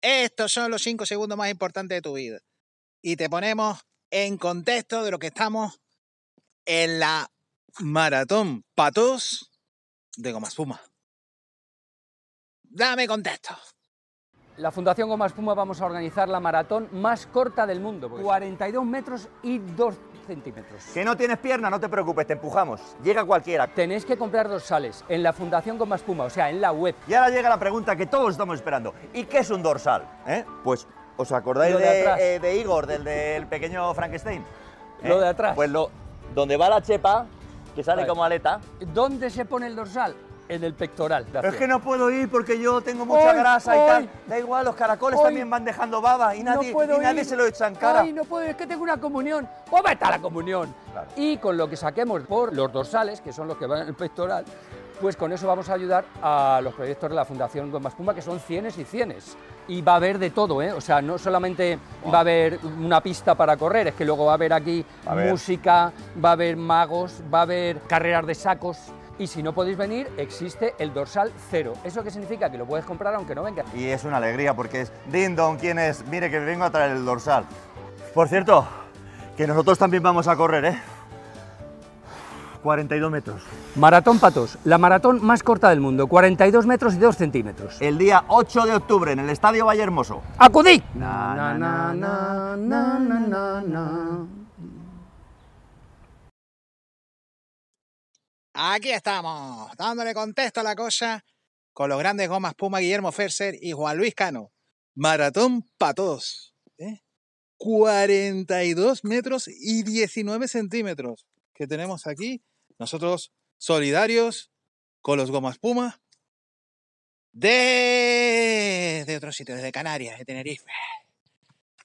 Estos son los cinco segundos más importantes de tu vida. Y te ponemos en contexto de lo que estamos en la maratón patos de Goma Espuma. Dame contexto. La Fundación Goma Espuma vamos a organizar la maratón más corta del mundo, 42 metros y 2 centímetros. Que no tienes pierna, no te preocupes, te empujamos. Llega cualquiera. Tenéis que comprar dorsales en la Fundación Goma Espuma, o sea, en la web. Y ahora llega la pregunta que todos estamos esperando. ¿Y qué es un dorsal? ¿Eh? Pues, ¿os acordáis de de, atrás. eh, de Igor, del, del pequeño Frankenstein? ¿Eh? Lo de atrás. Pues lo, donde va la chepa, que sale Vale. como aleta. ¿Dónde se pone el dorsal? En el pectoral. Es que no puedo ir porque yo tengo mucha grasa y tal. Da igual, los caracoles también van dejando baba y nadie, no y nadie ir. se lo echa en cara. Ay, no puedo, es que tengo una comunión. Pues vete a la comunión. Claro. Y con lo que saquemos por los dorsales, que son los que van en el pectoral, pues con eso vamos a ayudar a los proyectos de la Fundación Goma Espuma, que son cienes y cienes. Y va a haber de todo, ¿eh? O sea, no solamente va a haber una pista para correr, es que luego va a haber aquí A música, va a haber magos, va a haber carreras de sacos. Y si no podéis venir, existe el dorsal cero. ¿Eso qué significa? Que lo puedes comprar aunque no vengas. Y es una alegría porque es Ding Dong, ¿quién es? Mire que vengo a traer el dorsal. Por cierto, que nosotros también vamos a correr, ¿eh? 42 metros. Maratón Patos, la maratón más corta del mundo, 42 metros y 2 centímetros. El día 8 de octubre en el Estadio Valle Hermoso. ¡Acudí! Na, na, na, na, na, na, na, na. Aquí estamos, dándole contexto a la cosa con los grandes gomas Puma Guillermo Ferser y Juan Luis Cano. Maratón patos. ¿eh? 42 metros y 19 centímetros que tenemos aquí. Nosotros solidarios con los gomas Puma de, otro sitio, desde Canarias, de Tenerife.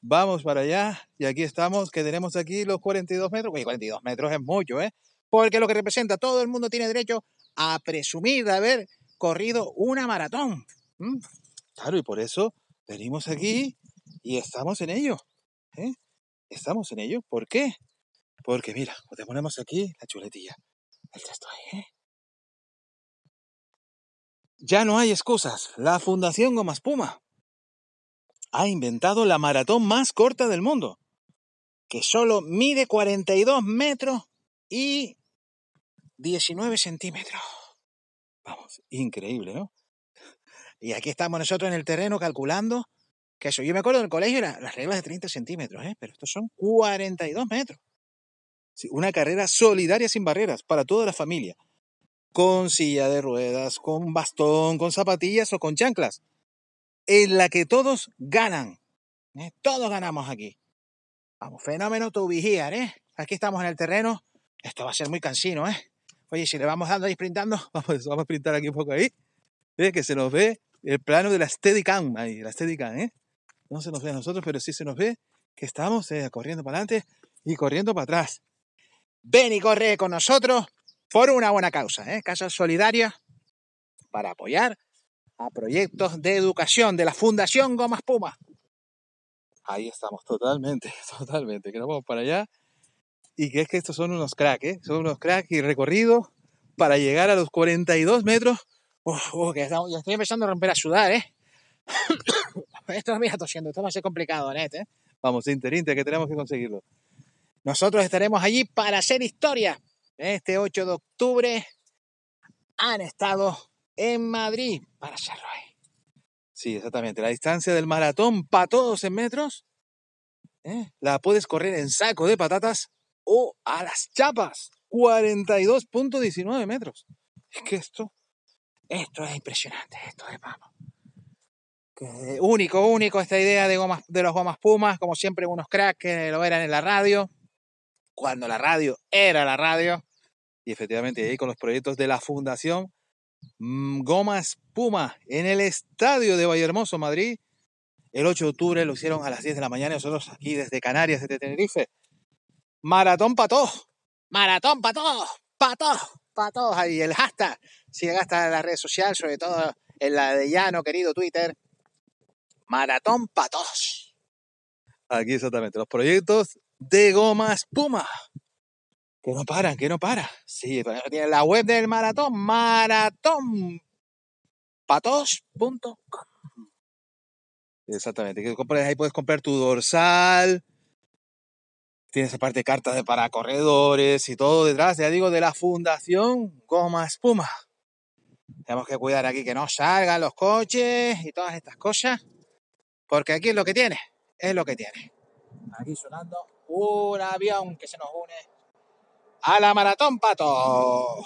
Vamos para allá y aquí estamos, que tenemos aquí los 42 metros. Oye, 42 metros es mucho, ¿eh? Porque lo que representa, todo el mundo tiene derecho a presumir de haber corrido una maratón. ¿m? Claro, y por eso venimos aquí y estamos en ello. ¿eh? Estamos en ello. ¿Por qué? Porque mira, te ponemos aquí la chuletilla. El texto ¿eh? Ya no hay excusas. La Fundación Goma Espuma ha inventado la maratón más corta del mundo, que solo mide 42 metros y 19 centímetros. Vamos, increíble, ¿no? Y aquí estamos nosotros en el terreno calculando que eso. Yo me acuerdo del colegio, era las reglas de 30 centímetros, ¿eh? pero estos son 42 metros. Sí, una carrera solidaria sin barreras para toda la familia. Con silla de ruedas, con bastón, con zapatillas o con chanclas. En la que todos ganan. ¿eh? Todos ganamos aquí. Vamos, fenómeno tu vigía, ¿eh? Aquí estamos en el terreno. Esto va a ser muy cansino, ¿eh? Oye, si le vamos dando y sprintando, vamos, vamos a sprintar aquí un poco ahí. ¿eh? Que se nos ve el plano de la Steadicam, ahí, la Steadicam, ¿eh? No se nos ve a nosotros, pero sí se nos ve que estamos eh, corriendo para adelante y corriendo para atrás. Ven y corre con nosotros por una buena causa, ¿eh? Causa solidaria para apoyar a proyectos de educación de la Fundación Gomas Puma. Ahí estamos, totalmente, totalmente. Que nos vamos para allá. Y que es que estos son unos cracks, ¿eh? Son unos cracks y recorrido para llegar a los 42 metros. Uf, uf, que estamos- ya estoy empezando a romper a sudar, ¿eh? Esto me está tosiendo, esto va a ser complicado, net, ¿eh? Vamos, Inter, Inter, que tenemos que conseguirlo. Nosotros estaremos allí para hacer historia. Este 8 de octubre han estado en Madrid para hacerlo ahí. Sí, exactamente. La distancia del maratón para todos en metros ¿eh? la puedes correr en saco de patatas o a las chapas. 42.19 metros. Es que esto, esto es impresionante. Esto es, vamos. Único, único esta idea de, gomas, de los gomas pumas, como siempre unos cracks que lo eran en la radio, cuando la radio era la radio, y efectivamente ahí con los proyectos de la Fundación mm, Gomas Puma en el estadio de Vallehermoso, Madrid, el 8 de octubre lo hicieron a las 10 de la mañana, nosotros aquí desde Canarias, desde Tenerife. Maratón para todos, maratón para todos, para todos, para todos. Ahí el hashtag, si hasta en la red social, sobre todo en la de Llano, querido Twitter, maratón para todos. Aquí exactamente, los proyectos de Gomas Puma. Que no paran, que no para. Sí, tiene la web del maratón, maratónpatos.com. Exactamente. Que compres, ahí puedes comprar tu dorsal. Tienes aparte cartas de para corredores y todo detrás, ya digo, de la Fundación Goma Espuma. Tenemos que cuidar aquí que no salgan los coches y todas estas cosas. Porque aquí es lo que tiene. Es lo que tiene. Aquí sonando un avión que se nos une a la Maratón Pato.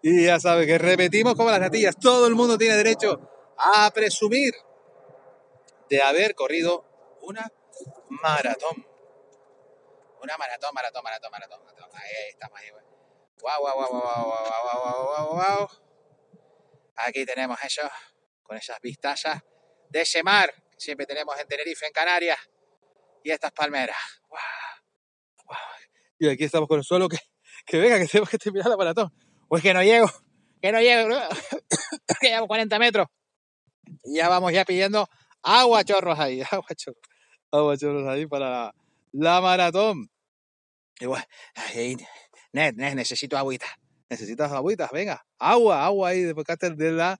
Y ya sabe que repetimos como las natillas. Todo el mundo tiene derecho a presumir de haber corrido una maratón. Una maratón, maratón, maratón, maratón. Ahí, estamos ahí. Guau, guau, guau, guau, guau, guau, guau, guau. Aquí tenemos eso, con esas vistazas de ese mar que siempre tenemos en Tenerife, en Canarias, y estas palmeras. Guau, guau. Y aquí estamos con el suelo que, que venga, que tenemos que terminar la maratón. Pues que no llego, que no llego, que llevo 40 metros. Y ya vamos ya pidiendo agua chorros ahí, agua chorros, agua chorros ahí para la maratón. Igual, ahí, Ned, Ned, necesito agüita. Necesitas agüitas, venga, agua, agua ahí de, la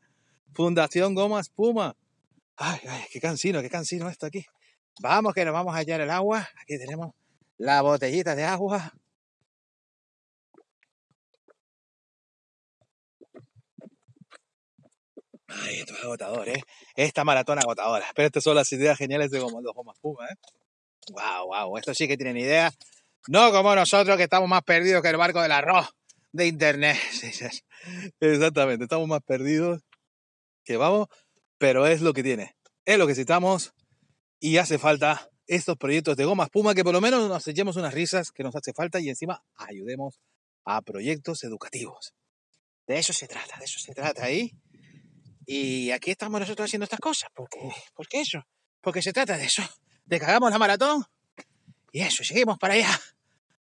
Fundación Goma Espuma. Ay, ay, qué cansino, qué cansino esto aquí. Vamos que nos vamos a hallar el agua. Aquí tenemos la botellita de agua. Ay, esto es agotador, ¿eh? Esta maratón agotadora. Pero estas son las ideas geniales de como los Gomas Puma, ¿eh? Wow, wow, esto sí que tienen idea. No como nosotros que estamos más perdidos que el barco del arroz de internet. Exactamente, estamos más perdidos que vamos, pero es lo que tiene. Es lo que necesitamos y hace falta estos proyectos de goma espuma que por lo menos nos echemos unas risas que nos hace falta y encima ayudemos a proyectos educativos. De eso se trata, de eso se trata ahí. Y aquí estamos nosotros haciendo estas cosas. ¿Por qué? ¿Por qué eso? Porque se trata de eso. De que hagamos la maratón. Y eso, seguimos para allá.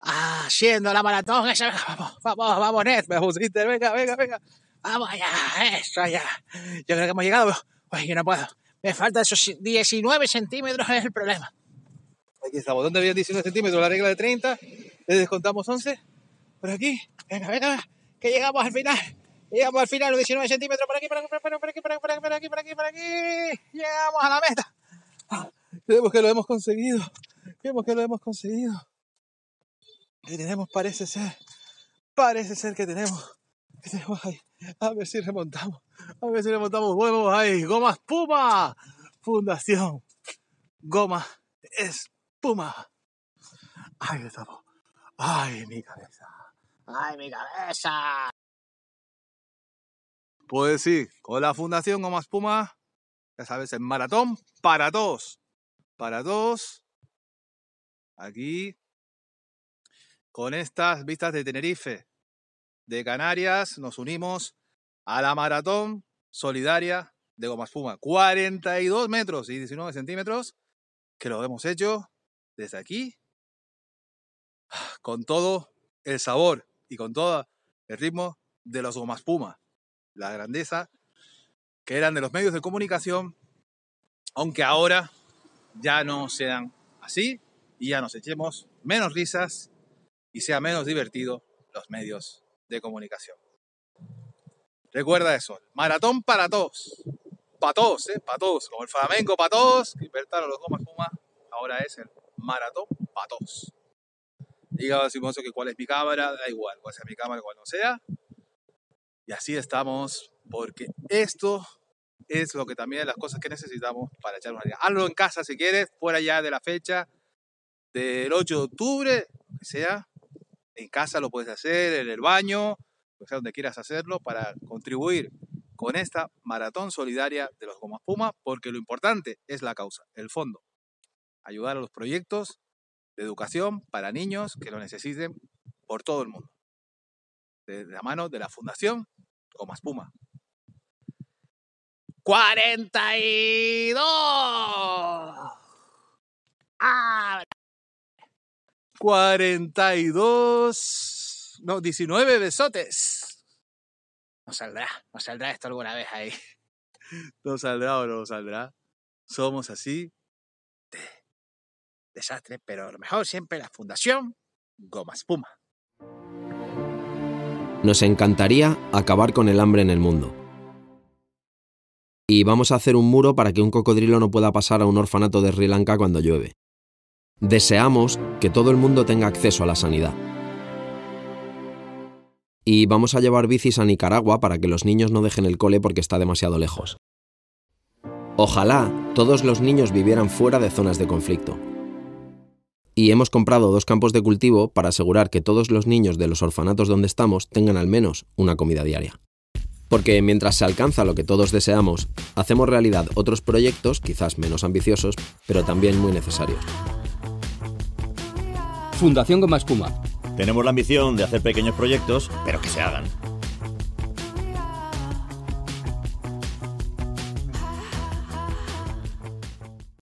Haciendo la maratón. Esa, vamos, vamos, vamos, Ned. Me pusiste, venga, venga, venga. Vamos allá, eso allá. Yo creo que hemos llegado. Oye, yo no puedo. Me faltan esos 19 centímetros, es el problema. Aquí estamos. ¿Dónde había 19 centímetros? La regla de 30. Le descontamos 11. Por aquí. Venga, venga, que llegamos al final. Llegamos al final, los 19 centímetros. Por aquí, por aquí, por aquí, por aquí, por aquí, por aquí, por aquí, por aquí. Llegamos a la meta. Ah, creemos que lo hemos conseguido. Creemos que lo hemos conseguido. Que tenemos, parece ser, parece ser que tenemos, que tenemos ahí. A ver si remontamos. A ver si remontamos huevos ahí. Goma espuma. Fundación. Goma espuma. Ahí estamos. Ay, mi cabeza. Ay, mi cabeza. Pues sí, con la Fundación Goma Espuma, ya sabes, el maratón para todos. Para todos. Aquí. Con estas vistas de Tenerife, de Canarias, nos unimos a la maratón solidaria de Goma Espuma. 42 metros y 19 centímetros, que lo hemos hecho desde aquí, con todo el sabor y con todo el ritmo de los Goma Espuma la grandeza, que eran de los medios de comunicación, aunque ahora ya no sean así y ya nos echemos menos risas y sea menos divertido los medios de comunicación. Recuerda eso, maratón para todos, para todos, ¿eh? para todos, como el flamenco para todos, que inventaron los gomas Puma, ahora es el maratón para todos. Diga Simoso que cuál es mi cámara, da igual, cuál sea mi cámara, cuál no sea, y así estamos, porque esto es lo que también las cosas que necesitamos para echar una día. Hazlo en casa si quieres, fuera ya de la fecha del 8 de octubre, que sea. En casa lo puedes hacer, en el baño, o sea, donde quieras hacerlo, para contribuir con esta maratón solidaria de los Gomas Puma, porque lo importante es la causa, el fondo. Ayudar a los proyectos de educación para niños que lo necesiten por todo el mundo. De la mano de la Fundación Goma Espuma. 42. Ah. 42. No, 19 besotes. No saldrá, no saldrá esto alguna vez ahí. No saldrá o no saldrá. Somos así de desastre, pero lo mejor siempre la Fundación Goma Espuma. Nos encantaría acabar con el hambre en el mundo Y vamos a hacer un muro para que un cocodrilo no pueda pasar a un orfanato de Sri Lanka cuando llueve. Deseamos que todo el mundo tenga acceso a la sanidad. Y vamos a llevar bicis a Nicaragua para que los niños no dejen el cole porque está demasiado lejos. Ojalá todos los niños vivieran fuera de zonas de conflicto. Y hemos comprado dos campos de cultivo para asegurar que todos los niños de los orfanatos donde estamos tengan al menos una comida diaria. Porque mientras se alcanza lo que todos deseamos, hacemos realidad otros proyectos, quizás menos ambiciosos, pero también muy necesarios. Fundación Goma Espuma. Tenemos la ambición de hacer pequeños proyectos, pero que se hagan.